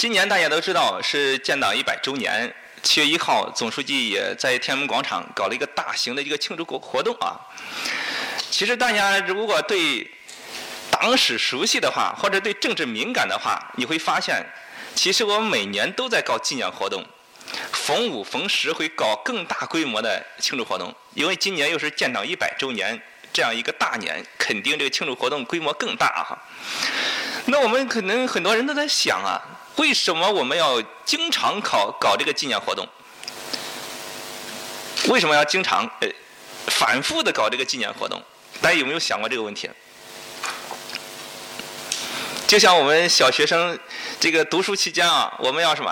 今年大家都知道是建党一百周年，七月一号，总书记也在天安门广场搞了一个大型的一个庆祝活活动啊。其实大家如果对党史熟悉的话，或者对政治敏感的话，你会发现，其实我们每年都在搞纪念活动，逢五逢十会搞更大规模的庆祝活动，因为今年又是建党一百周年这样一个大年，肯定这个庆祝活动规模更大哈。那我们可能很多人都在想啊，为什么我们要经常搞搞这个纪念活动？为什么要经常呃反复的搞这个纪念活动？大家有没有想过这个问题？就像我们小学生这个读书期间啊，我们要什么？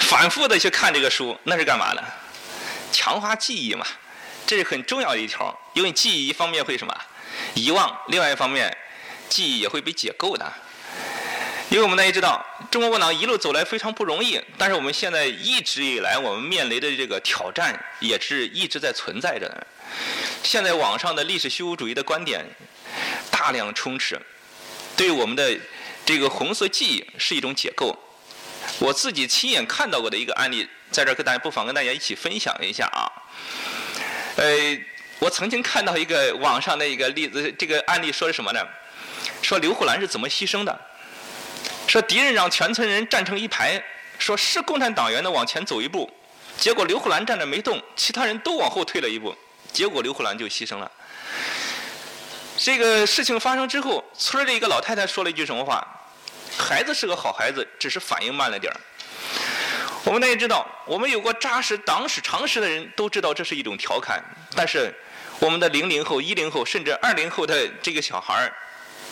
反复的去看这个书，那是干嘛呢？强化记忆嘛，这是很重要的一条。因为记忆一方面会什么遗忘，另外一方面记忆也会被解构的。因为我们大家知道，中国共产党一路走来非常不容易，但是我们现在一直以来我们面临的这个挑战也是一直在存在着的。现在网上的历史虚无主义的观点大量充斥。对我们的这个红色记忆是一种解构。我自己亲眼看到过的一个案例，在这儿跟大家不妨跟大家一起分享一下啊。呃，我曾经看到一个网上的一个例子，这个案例说的什么呢？说刘胡兰是怎么牺牲的？说敌人让全村人站成一排，说是共产党员的往前走一步，结果刘胡兰站着没动，其他人都往后退了一步，结果刘胡兰就牺牲了。这个事情发生之后，村里一个老太太说了一句什么话？孩子是个好孩子，只是反应慢了点儿。我们大家知道，我们有过扎实党史常识的人都知道这是一种调侃。但是，我们的零零后、一零后甚至二零后的这个小孩儿，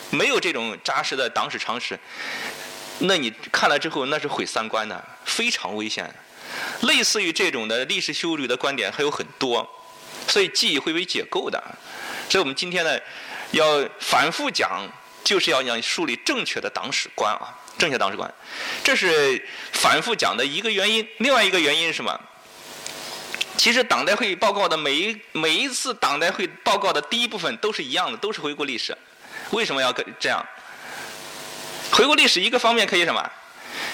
没有这种扎实的党史常识，那你看了之后那是毁三观的，非常危险。类似于这种的历史修理的观点还有很多，所以记忆会被解构的。所以我们今天呢。要反复讲，就是要让树立正确的党史观啊，正确党史观，这是反复讲的一个原因。另外一个原因是什么？其实党代会报告的每一每一次党代会报告的第一部分都是一样的，都是回顾历史。为什么要这样？回顾历史一个方面可以什么？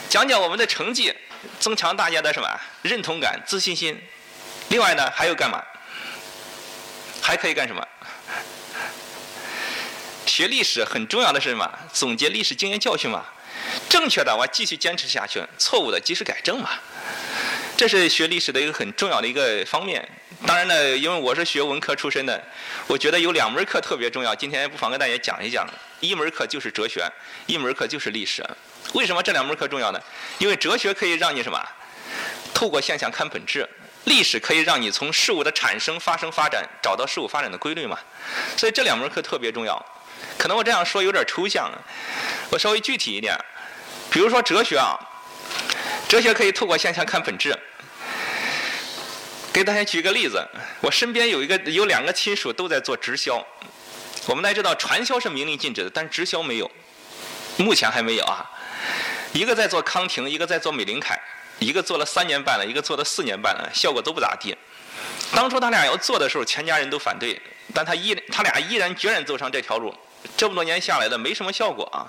讲讲我们的成绩，增强大家的什么认同感、自信心。另外呢，还有干嘛？还可以干什么？学历史很重要的是什么？总结历史经验教训嘛。正确的我继续坚持下去，错误的及时改正嘛。这是学历史的一个很重要的一个方面。当然呢，因为我是学文科出身的，我觉得有两门课特别重要。今天不妨跟大家讲一讲。一门课就是哲学，一门课就是历史。为什么这两门课重要呢？因为哲学可以让你什么？透过现象看本质。历史可以让你从事物的产生、发生、发展找到事物发展的规律嘛。所以这两门课特别重要。可能我这样说有点抽象，我稍微具体一点。比如说哲学啊，哲学可以透过现象看本质。给大家举个例子，我身边有一个有两个亲属都在做直销。我们大家知道传销是明令禁止的，但是直销没有，目前还没有啊。一个在做康婷，一个在做美林凯，一个做了三年半了，一个做了四年半了，效果都不咋地。当初他俩要做的时候，全家人都反对，但他依他俩毅然决然走上这条路。这么多年下来的没什么效果啊。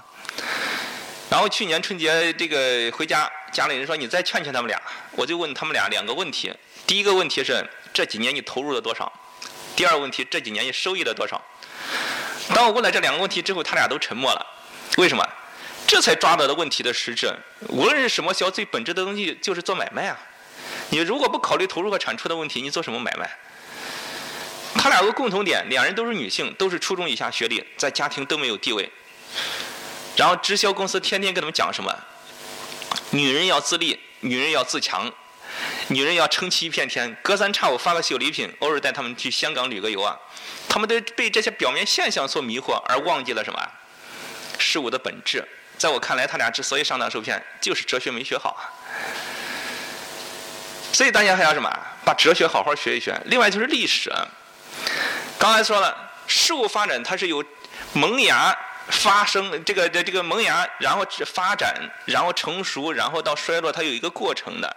然后去年春节这个回家，家里人说你再劝劝他们俩。我就问他们俩两个问题：第一个问题是这几年你投入了多少？第二个问题这几年你收益了多少？当我问了这两个问题之后，他俩都沉默了。为什么？这才抓到了问题的实质。无论是什么销，最本质的东西就是做买卖啊。你如果不考虑投入和产出的问题，你做什么买卖？他俩有个共同点，两人都是女性，都是初中以下学历，在家庭都没有地位。然后直销公司天天跟他们讲什么？女人要自立，女人要自强，女人要撑起一片天。隔三差五发个小礼品，偶尔带他们去香港旅个游啊。他们都被这些表面现象所迷惑，而忘记了什么？事物的本质。在我看来，他俩之所以上当受骗，就是哲学没学好。所以大家还要什么？把哲学好好学一学。另外就是历史。刚才说了，事物发展它是有萌芽、发生这个这这个萌芽，然后发展，然后成熟，然后到衰落，它有一个过程的。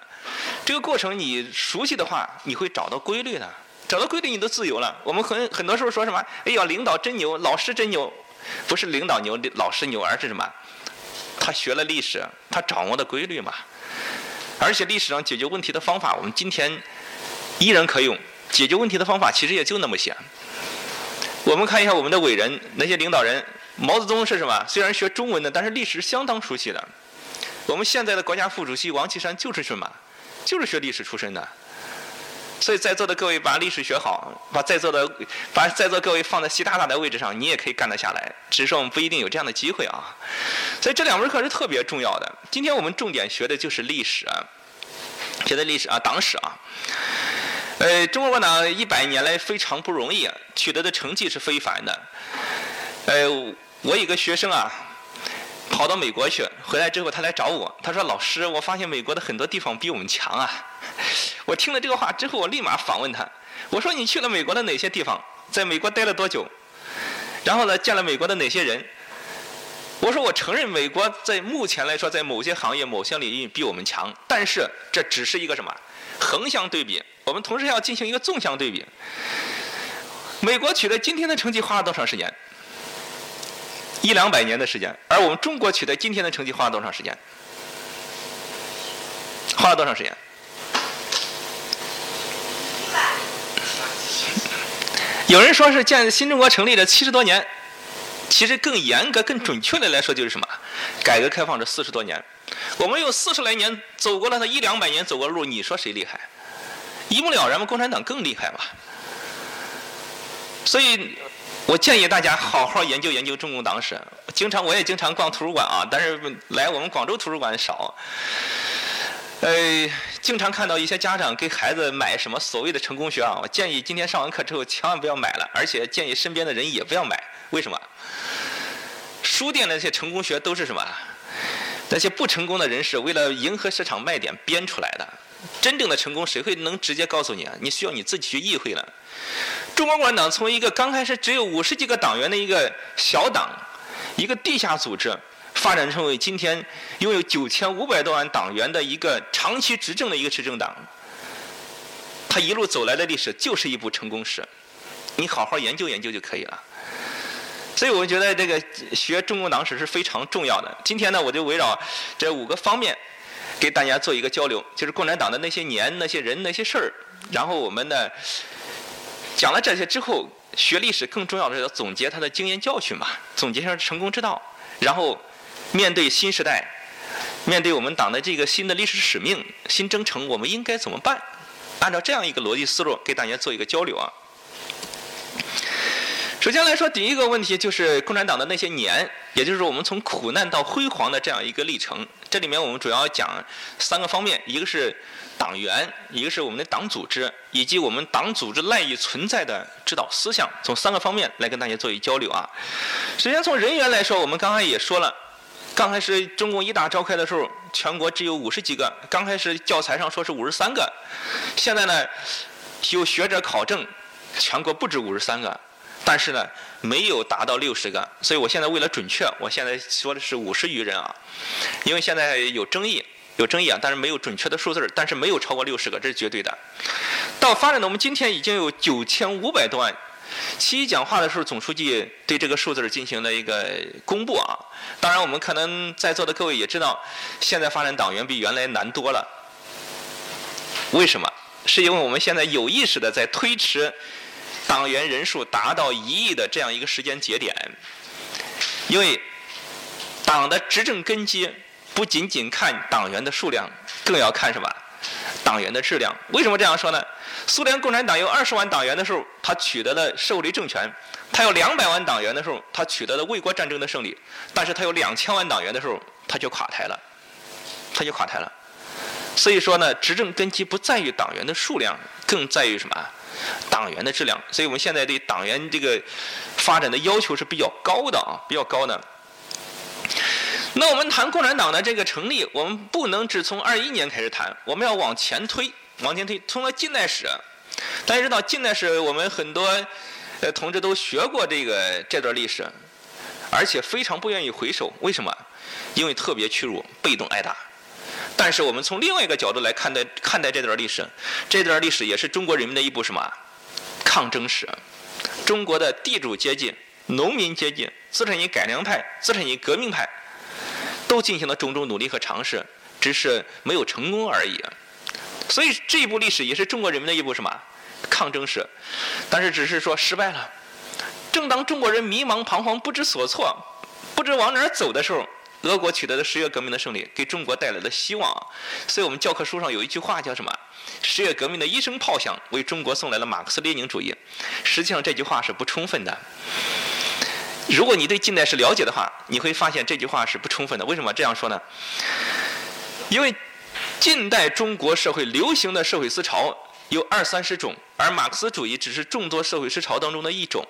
这个过程你熟悉的话，你会找到规律的。找到规律，你都自由了。我们很很多时候说什么？哎呀，领导真牛，老师真牛，不是领导牛，老师牛，而是什么？他学了历史，他掌握的规律嘛。而且历史上解决问题的方法，我们今天依然可用。解决问题的方法其实也就那么些。我们看一下我们的伟人，那些领导人，毛泽东是什么？虽然学中文的，但是历史相当熟悉的。我们现在的国家副主席王岐山就是什么？就是学历史出身的。所以在座的各位把历史学好，把在座的把在座各位放在习大大的位置上，你也可以干得下来。只是说我们不一定有这样的机会啊。所以这两门课是特别重要的。今天我们重点学的就是历史，学的历史啊，党史啊。呃，中国共产党一百年来非常不容易，取得的成绩是非凡的。呃，我有个学生啊。跑到美国去，回来之后他来找我，他说：“老师，我发现美国的很多地方比我们强啊。” 我听了这个话之后，我立马访问他，我说：“你去了美国的哪些地方？在美国待了多久？然后呢，见了美国的哪些人？”我说：“我承认美国在目前来说，在某些行业、某些领域比我们强，但是这只是一个什么横向对比，我们同时要进行一个纵向对比。美国取得今天的成绩花了多长时间？”一两百年的时间，而我们中国取得今天的成绩花了多长时间？花了多长时间？有人说是建新中国成立了七十多年，其实更严格、更准确的来说就是什么？改革开放这四十多年，我们用四十来年走过了他一两百年走过的路，你说谁厉害？一目了然嘛，共产党更厉害嘛。所以。我建议大家好好研究研究中共党史。经常我也经常逛图书馆啊，但是来我们广州图书馆少。呃，经常看到一些家长给孩子买什么所谓的成功学啊，我建议今天上完课之后千万不要买了，而且建议身边的人也不要买。为什么？书店那些成功学都是什么？那些不成功的人士为了迎合市场卖点编出来的。真正的成功谁会能直接告诉你啊？你需要你自己去意会了。中国共产党从一个刚开始只有五十几个党员的一个小党，一个地下组织，发展成为今天拥有九千五百多万党员的一个长期执政的一个执政党。他一路走来的历史就是一部成功史，你好好研究研究就可以了。所以我觉得这个学中国党史是非常重要的。今天呢，我就围绕这五个方面给大家做一个交流，就是共产党的那些年、那些人、那些事儿，然后我们呢。讲了这些之后，学历史更重要的是要总结他的经验教训嘛，总结一下成功之道，然后面对新时代，面对我们党的这个新的历史使命、新征程，我们应该怎么办？按照这样一个逻辑思路，给大家做一个交流啊。首先来说，第一个问题就是共产党的那些年，也就是我们从苦难到辉煌的这样一个历程。这里面我们主要讲三个方面，一个是党员，一个是我们的党组织，以及我们党组织赖以存在的指导思想，从三个方面来跟大家做一交流啊。首先从人员来说，我们刚才也说了，刚开始中共一大召开的时候，全国只有五十几个，刚开始教材上说是五十三个，现在呢，有学者考证，全国不止五十三个。但是呢，没有达到六十个，所以我现在为了准确，我现在说的是五十余人啊，因为现在有争议，有争议啊，但是没有准确的数字但是没有超过六十个，这是绝对的。到发展的我们今天已经有九千五百多万。七一讲话的时候，总书记对这个数字进行了一个公布啊。当然，我们可能在座的各位也知道，现在发展党员比原来难多了。为什么？是因为我们现在有意识的在推迟。党员人数达到一亿的这样一个时间节点，因为党的执政根基不仅仅看党员的数量，更要看什么？党员的质量。为什么这样说呢？苏联共产党有二十万党员的时候，他取得了社会主义政权；他有两百万党员的时候，他取得了卫国战争的胜利；但是他有两千万党员的时候，他就垮台了，他就垮台了。所以说呢，执政根基不在于党员的数量，更在于什么？党员的质量，所以我们现在对党员这个发展的要求是比较高的啊，比较高的。那我们谈共产党的这个成立，我们不能只从二一年开始谈，我们要往前推，往前推，通过近代史。大家知道，近代史我们很多呃同志都学过这个这段历史，而且非常不愿意回首，为什么？因为特别屈辱，被动挨打。但是我们从另外一个角度来看待看待这段历史，这段历史也是中国人民的一部什么抗争史？中国的地主阶级、农民阶级、资产阶级改良派、资产阶级革命派，都进行了种种努力和尝试，只是没有成功而已。所以这一部历史也是中国人民的一部什么抗争史，但是只是说失败了。正当中国人迷茫彷徨、不知所措、不知往哪儿走的时候，俄国取得了十月革命的胜利，给中国带来了希望。所以我们教科书上有一句话叫什么？十月革命的一声炮响，为中国送来了马克思列宁主义。实际上这句话是不充分的。如果你对近代史了解的话，你会发现这句话是不充分的。为什么这样说呢？因为近代中国社会流行的社会思潮有二三十种，而马克思主义只是众多社会思潮当中的一种。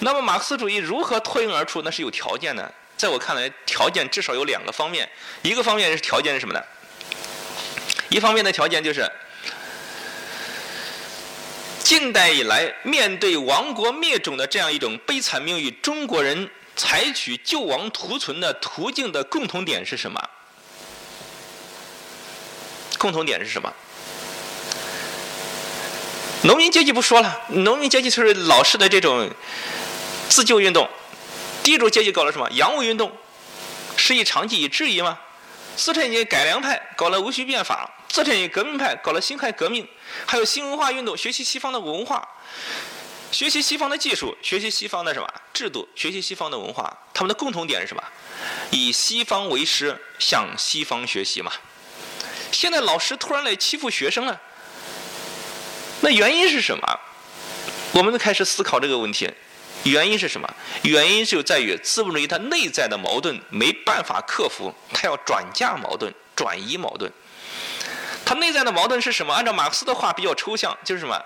那么马克思主义如何脱颖而出？那是有条件的。在我看来，条件至少有两个方面。一个方面是条件是什么呢？一方面的条件就是，近代以来面对亡国灭种的这样一种悲惨命运，中国人采取救亡图存的途径的共同点是什么？共同点是什么？农民阶级不说了，农民阶级就是老式的这种自救运动。地主阶级搞了什么洋务运动？是以长期以质疑吗？资产阶级改良派搞了戊戌变法，资产阶级革命派搞了辛亥革命，还有新文化运动，学习西方的文化，学习西方的技术，学习西方的什么制度，学习西方的文化。他们的共同点是什么？以西方为师，向西方学习嘛。现在老师突然来欺负学生了，那原因是什么？我们就开始思考这个问题。原因是什么？原因就在于资本主义它内在的矛盾没办法克服，它要转嫁矛盾、转移矛盾。它内在的矛盾是什么？按照马克思的话比较抽象，就是什么？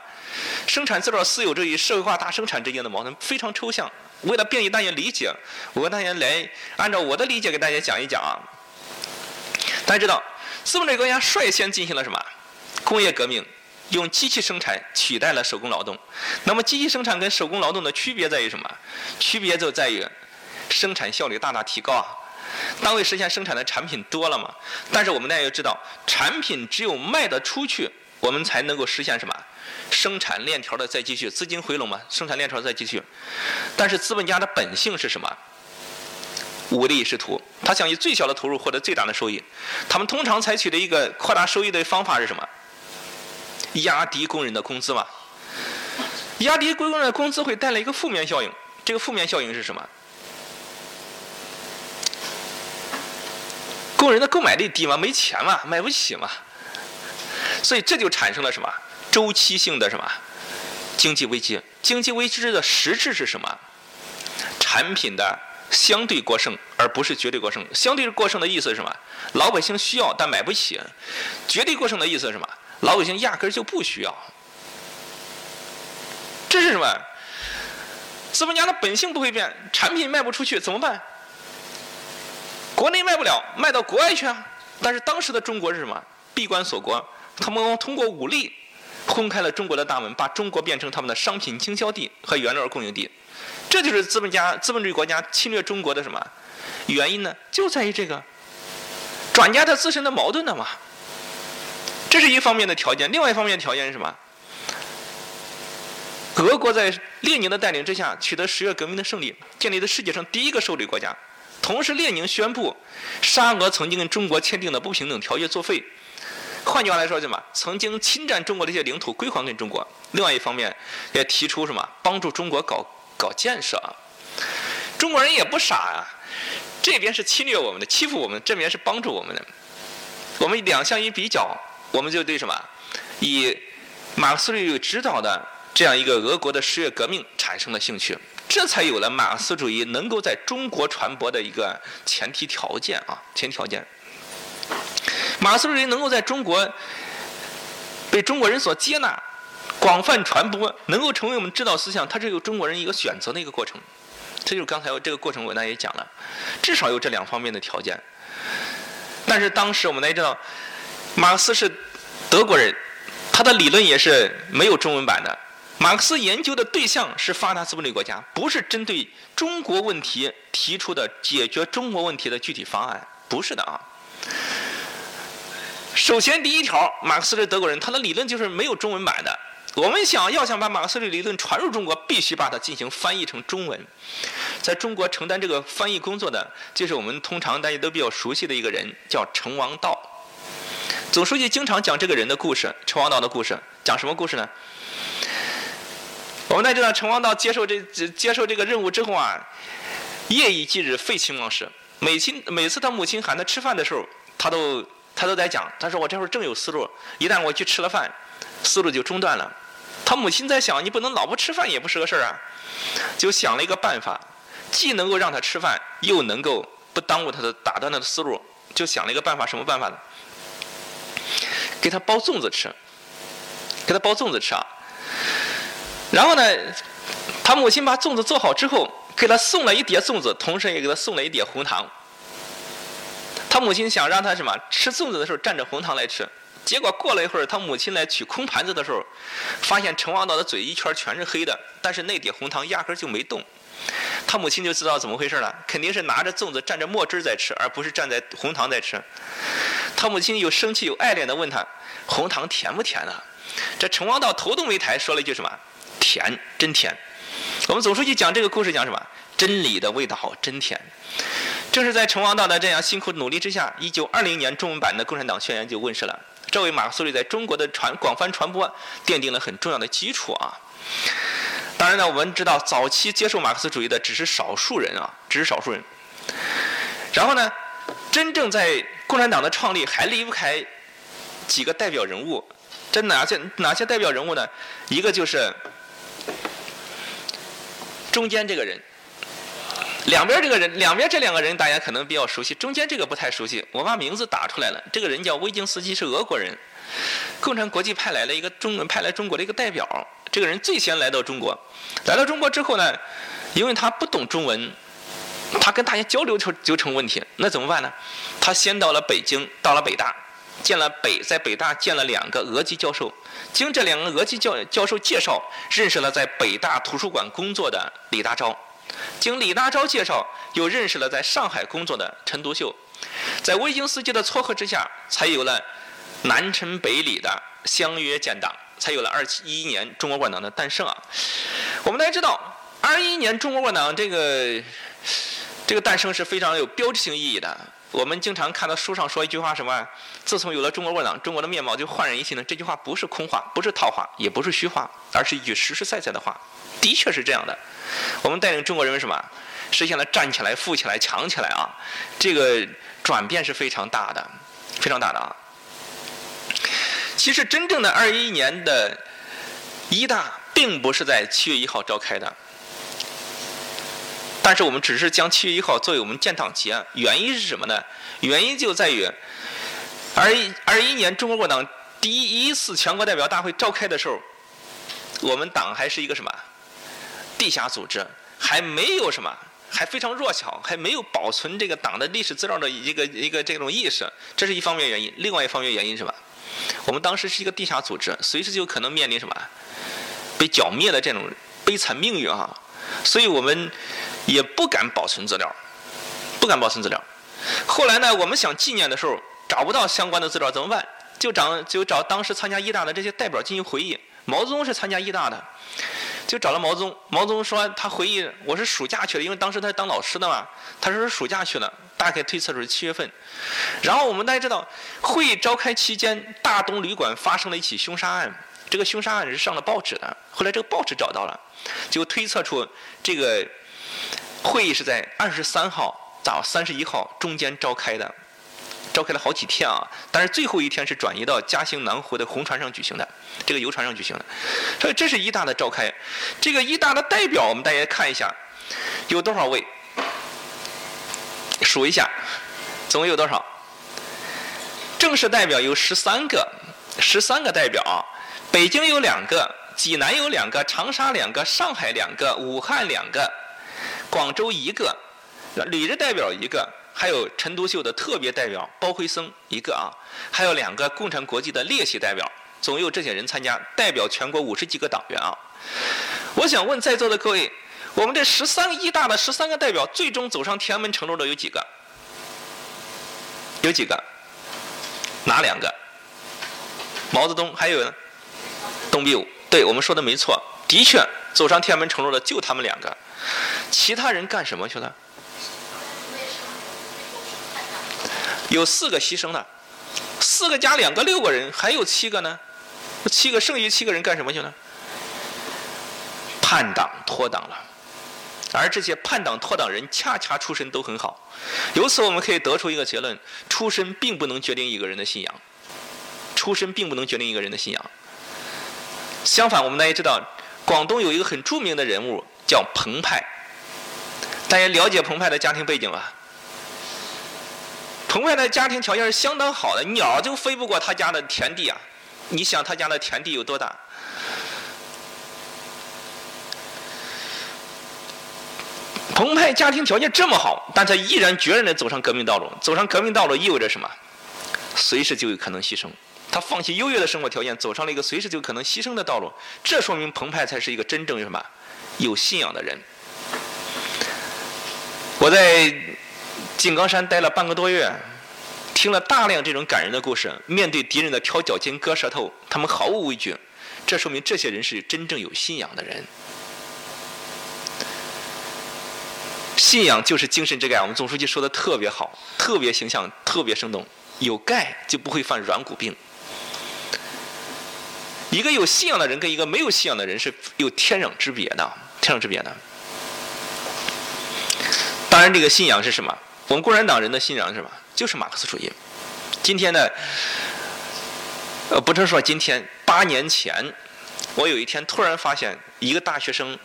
生产资料私有制与社会化大生产之间的矛盾非常抽象。为了便于大家理解，我跟大家来按照我的理解给大家讲一讲啊。大家知道，资本主义国家率先进行了什么？工业革命。用机器生产取代了手工劳动，那么机器生产跟手工劳动的区别在于什么？区别就在于生产效率大大提高啊，单位实现生产的产品多了嘛。但是我们大家要知道，产品只有卖得出去，我们才能够实现什么？生产链条的再继续，资金回笼嘛，生产链条再继续。但是资本家的本性是什么？无利是图，他想以最小的投入获得最大的收益。他们通常采取的一个扩大收益的方法是什么？压低工人的工资嘛？压低工人的工资会带来一个负面效应。这个负面效应是什么？工人的购买力低嘛，没钱嘛，买不起嘛。所以这就产生了什么？周期性的什么？经济危机。经济危机的实质是什么？产品的相对过剩，而不是绝对过剩。相对过剩的意思是什么？老百姓需要但买不起。绝对过剩的意思是什么？老百姓压根儿就不需要，这是什么？资本家的本性不会变，产品卖不出去怎么办？国内卖不了，卖到国外去啊！但是当时的中国是什么？闭关锁国，他们通过武力轰开了中国的大门，把中国变成他们的商品经销地和原料供应地。这就是资本家、资本主义国家侵略中国的什么原因呢？就在于这个转嫁他自身的矛盾的嘛。这是一方面的条件，另外一方面的条件是什么？俄国在列宁的带领之下取得十月革命的胜利，建立了世界上第一个受理国家。同时，列宁宣布沙俄曾经跟中国签订的不平等条约作废。换句话来说，什么？曾经侵占中国的一些领土归还给中国。另外一方面，也提出什么？帮助中国搞搞建设。中国人也不傻啊，这边是侵略我们的，欺负我们；这边是帮助我们的。我们两相一比较。我们就对什么，以马克思主义指导的这样一个俄国的十月革命产生了兴趣，这才有了马克思主义能够在中国传播的一个前提条件啊，前提条件。马克思主义能够在中国被中国人所接纳、广泛传播，能够成为我们指导思想，它是有中国人一个选择的一个过程。这就是刚才这个过程，我大家也讲了，至少有这两方面的条件。但是当时我们大家知道。马克思是德国人，他的理论也是没有中文版的。马克思研究的对象是发达资本主义国家，不是针对中国问题提出的解决中国问题的具体方案，不是的啊。首先第一条，马克思是德国人，他的理论就是没有中文版的。我们想要想把马克思的理论传入中国，必须把它进行翻译成中文。在中国承担这个翻译工作的，就是我们通常大家都比较熟悉的一个人，叫成王道。总书记经常讲这个人的故事，陈王道的故事。讲什么故事呢？我们大家知道，陈王道接受这接受这个任务之后啊，夜以继日，废寝忘食。每亲每次他母亲喊他吃饭的时候，他都他都在讲。他说：“我这会儿正有思路，一旦我去吃了饭，思路就中断了。”他母亲在想：“你不能老不吃饭也不是个事儿啊！”就想了一个办法，既能够让他吃饭，又能够不耽误他的打断他的思路。就想了一个办法，什么办法呢？给他包粽子吃，给他包粽子吃啊！然后呢，他母亲把粽子做好之后。给他送了一碟粽子，同时也给他送了一碟红糖。他母亲想让他什么吃粽子的时候蘸着红糖来吃，结果过了一会儿，他母亲来取空盘子的时候，发现陈王道的嘴一圈全是黑的，但是那碟红糖压根就没动。他母亲就知道怎么回事了，肯定是拿着粽子蘸着墨汁在吃，而不是蘸在红糖在吃。他母亲又生气又爱怜的问他：“红糖甜不甜呢？”这陈王道头都没抬，说了一句什么：“甜，真甜。”我们总书记讲这个故事讲什么？真理的味道好真甜。正是在陈王道的这样辛苦努力之下，一九二零年中文版的《共产党宣言》就问世了。这为马克思主义在中国的传广泛传播奠定了很重要的基础啊。当然呢，我们知道早期接受马克思主义的只是少数人啊，只是少数人。然后呢，真正在共产党的创立还离不开几个代表人物。这哪些哪些代表人物呢？一个就是。中间这个人，两边这个人，两边这两个人大家可能比较熟悉，中间这个不太熟悉。我把名字打出来了，这个人叫维京斯基，是俄国人，共产国际派来了一个中派来中国的一个代表。这个人最先来到中国，来到中国之后呢，因为他不懂中文，他跟大家交流就就成问题。那怎么办呢？他先到了北京，到了北大。见了北在北大见了两个俄籍教授，经这两个俄籍教教授介绍，认识了在北大图书馆工作的李大钊，经李大钊介绍，又认识了在上海工作的陈独秀，在维京斯基的撮合之下，才有了南陈北李的相约建党，才有了二七一一年中国共产党的诞生啊。我们大家知道，二一年中国共产党这个这个诞生是非常有标志性意义的。我们经常看到书上说一句话，什么？自从有了中国共产党，中国的面貌就焕然一新了。这句话不是空话，不是套话，也不是虚话，而是一句实实在在的话。的确是这样的。我们带领中国人民什么？实现了站起来、富起来、强起来啊！这个转变是非常大的，非常大的啊。其实真正的二一年的一大，并不是在七月一号召开的。但是我们只是将七月一号作为我们建党节，原因是什么呢？原因就在于，二一二一年中国共产党第一次全国代表大会召开的时候，我们党还是一个什么地下组织，还没有什么，还非常弱小，还没有保存这个党的历史资料的一个一个这种意识，这是一方面原因。另外一方面原因是什么？我们当时是一个地下组织，随时就可能面临什么被剿灭的这种悲惨命运啊！所以我们。也不敢保存资料，不敢保存资料。后来呢，我们想纪念的时候找不到相关的资料，怎么办？就找就找当时参加一大的这些代表进行回忆。毛泽东是参加一大的，就找了毛泽东。毛泽东说他回忆我是暑假去的，因为当时他是当老师的嘛。他说是暑假去了，大概推测是七月份。然后我们大家知道，会议召开期间，大东旅馆发生了一起凶杀案。这个凶杀案是上了报纸的。后来这个报纸找到了，就推测出这个。会议是在二十三号到三十一号中间召开的，召开了好几天啊！但是最后一天是转移到嘉兴南湖的红船上举行的，这个游船上举行的。所以这是一大的召开，这个一大的代表，我们大家看一下，有多少位？数一下，总共有多少？正式代表有十三个，十三个代表，北京有两个，济南有两个，长沙两个，上海两个，武汉两个。广州一个，旅日代表一个，还有陈独秀的特别代表包辉僧一个啊，还有两个共产国际的列席代表，总有这些人参加，代表全国五十几个党员啊。我想问在座的各位，我们这十三个一大的十三个代表，最终走上天安门城楼的有几个？有几个？哪两个？毛泽东还有呢董必武。对我们说的没错，的确走上天安门城楼的就他们两个。其他人干什么去了？有四个牺牲了，四个加两个六个人，还有七个呢。七个剩余七个人干什么去了？叛党脱党了。而这些叛党脱党人，恰恰出身都很好。由此我们可以得出一个结论：出身并不能决定一个人的信仰。出身并不能决定一个人的信仰。相反，我们大家知道，广东有一个很著名的人物叫彭湃。大家了解澎湃的家庭背景吧？澎湃的家庭条件是相当好的，鸟就飞不过他家的田地啊！你想他家的田地有多大？澎湃家庭条件这么好，但他毅然决然地走上革命道路。走上革命道路意味着什么？随时就有可能牺牲。他放弃优越的生活条件，走上了一个随时就可能牺牲的道路。这说明澎湃才是一个真正什么有信仰的人。我在井冈山待了半个多月，听了大量这种感人的故事。面对敌人的挑脚筋、割舌头，他们毫无畏惧。这说明这些人是真正有信仰的人。信仰就是精神之钙。我们总书记说的特别好，特别形象，特别生动。有钙就不会犯软骨病。一个有信仰的人跟一个没有信仰的人是有天壤之别的，天壤之别的。当然，这个信仰是什么？我们共产党人的信仰是什么？就是马克思主义。今天呢，呃，不是说今天，八年前，我有一天突然发现一个大学生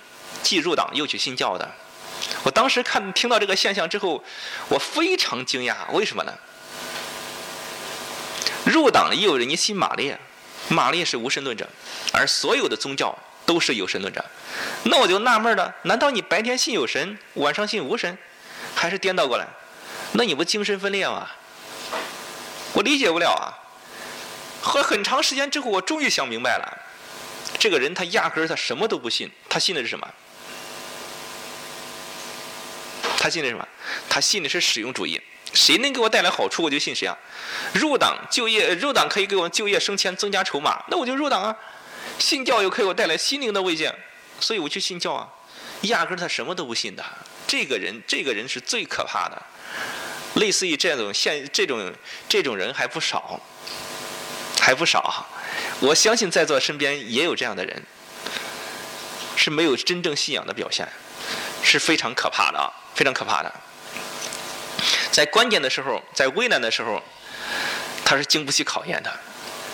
既入党又去信教的。我当时看听到这个现象之后，我非常惊讶。为什么呢？入党也有人家信马列。马列是无神论者，而所有的宗教都是有神论者。那我就纳闷了，难道你白天信有神，晚上信无神，还是颠倒过来？那你不精神分裂吗？我理解不了啊！和很长时间之后，我终于想明白了，这个人他压根儿他什么都不信，他信的是什么？他信的什么？他信的是使用主义。谁能给我带来好处，我就信谁啊！入党就业，入党可以给我就业升迁增加筹码，那我就入党啊！信教又可以给我带来心灵的慰藉，所以我去信教啊！压根儿他什么都不信的，这个人，这个人是最可怕的。类似于这种现这种这种人还不少，还不少。我相信在座身边也有这样的人，是没有真正信仰的表现，是非常可怕的啊，非常可怕的。在关键的时候，在危难的时候，他是经不起考验的。